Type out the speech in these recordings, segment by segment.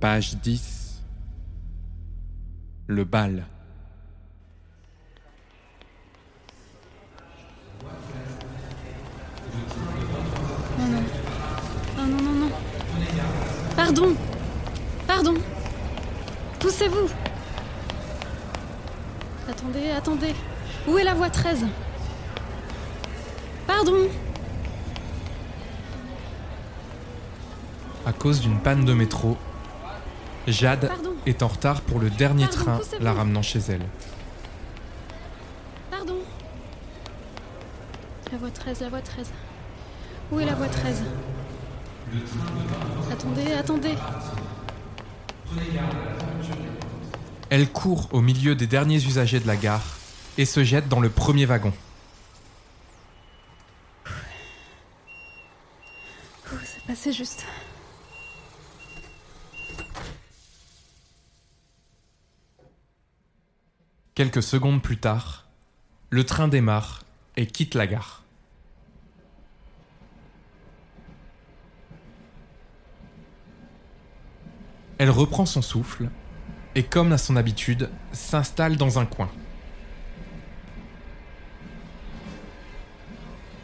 Page 10. Le bal. Non, non. Oh non, non, non. Pardon. Pardon. Poussez-vous. Attendez, attendez. Où est la voie 13 Pardon. À cause d'une panne de métro, Jade Pardon. est en retard pour le dernier Pardon, train la ramenant chez elle. Pardon. La voie 13, la voie 13. Où est la voie 13 Attendez, attendez. Elle court au milieu des derniers usagers de la gare et se jette dans le premier wagon. Ouh, c'est passé juste. Quelques secondes plus tard, le train démarre et quitte la gare. Elle reprend son souffle et, comme à son habitude, s'installe dans un coin.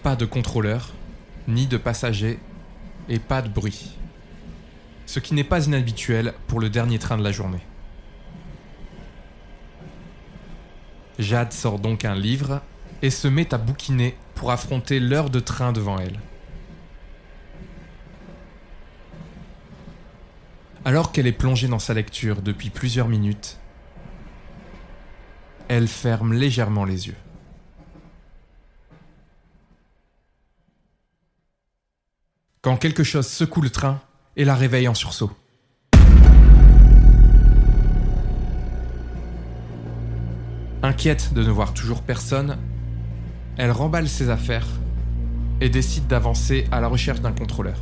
Pas de contrôleur, ni de passagers, et pas de bruit. Ce qui n'est pas inhabituel pour le dernier train de la journée. Jade sort donc un livre et se met à bouquiner pour affronter l'heure de train devant elle. Alors qu'elle est plongée dans sa lecture depuis plusieurs minutes, elle ferme légèrement les yeux. Quand quelque chose secoue le train et la réveille en sursaut. Inquiète de ne voir toujours personne, elle remballe ses affaires et décide d'avancer à la recherche d'un contrôleur.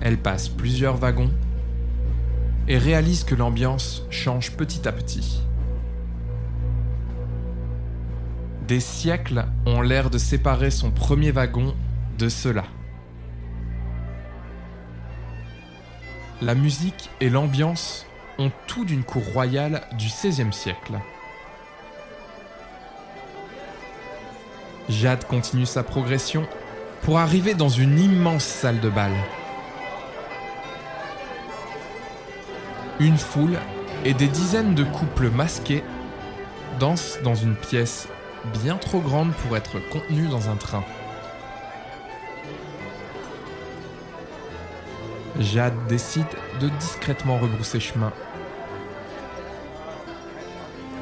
Elle passe plusieurs wagons et réalise que l'ambiance change petit à petit. Des siècles ont l'air de séparer son premier wagon de ceux-là. La musique et l'ambiance ont tout d'une cour royale du XVIe siècle. Jade continue sa progression pour arriver dans une immense salle de bal. Une foule et des dizaines de couples masqués dansent dans une pièce bien trop grande pour être contenue dans un train. Jade décide de discrètement rebrousser chemin,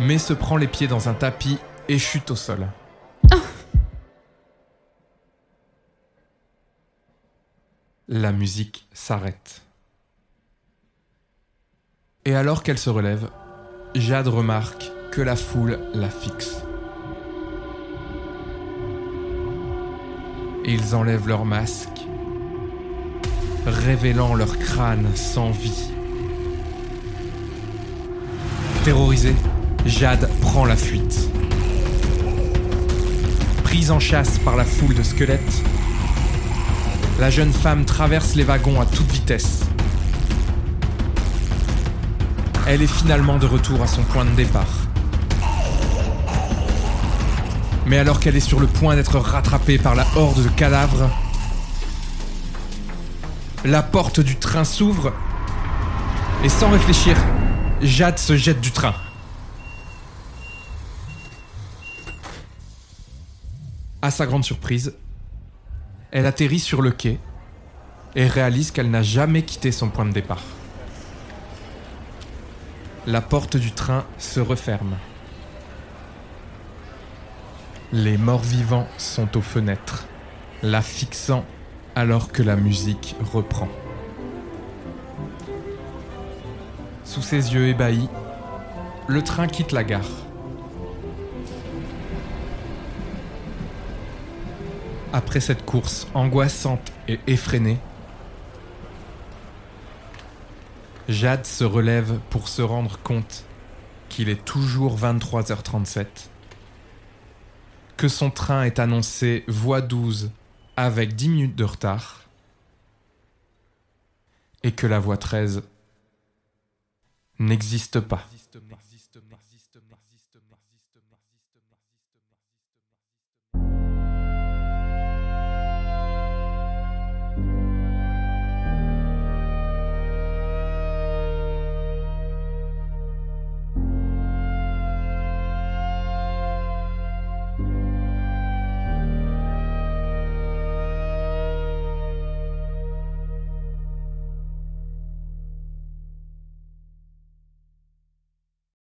mais se prend les pieds dans un tapis et chute au sol. La musique s'arrête. Et alors qu'elle se relève, Jade remarque que la foule la fixe. Ils enlèvent leurs masques, révélant leur crâne sans vie. Terrorisée, Jade prend la fuite. Prise en chasse par la foule de squelettes, la jeune femme traverse les wagons à toute vitesse. Elle est finalement de retour à son point de départ. Mais alors qu'elle est sur le point d'être rattrapée par la horde de cadavres, la porte du train s'ouvre et sans réfléchir, Jade se jette du train. À sa grande surprise, elle atterrit sur le quai et réalise qu'elle n'a jamais quitté son point de départ. La porte du train se referme. Les morts-vivants sont aux fenêtres, la fixant alors que la musique reprend. Sous ses yeux ébahis, le train quitte la gare. Après cette course angoissante et effrénée, Jade se relève pour se rendre compte qu'il est toujours 23h37, que son train est annoncé voie 12 avec 10 minutes de retard, et que la voie 13 n'existe pas.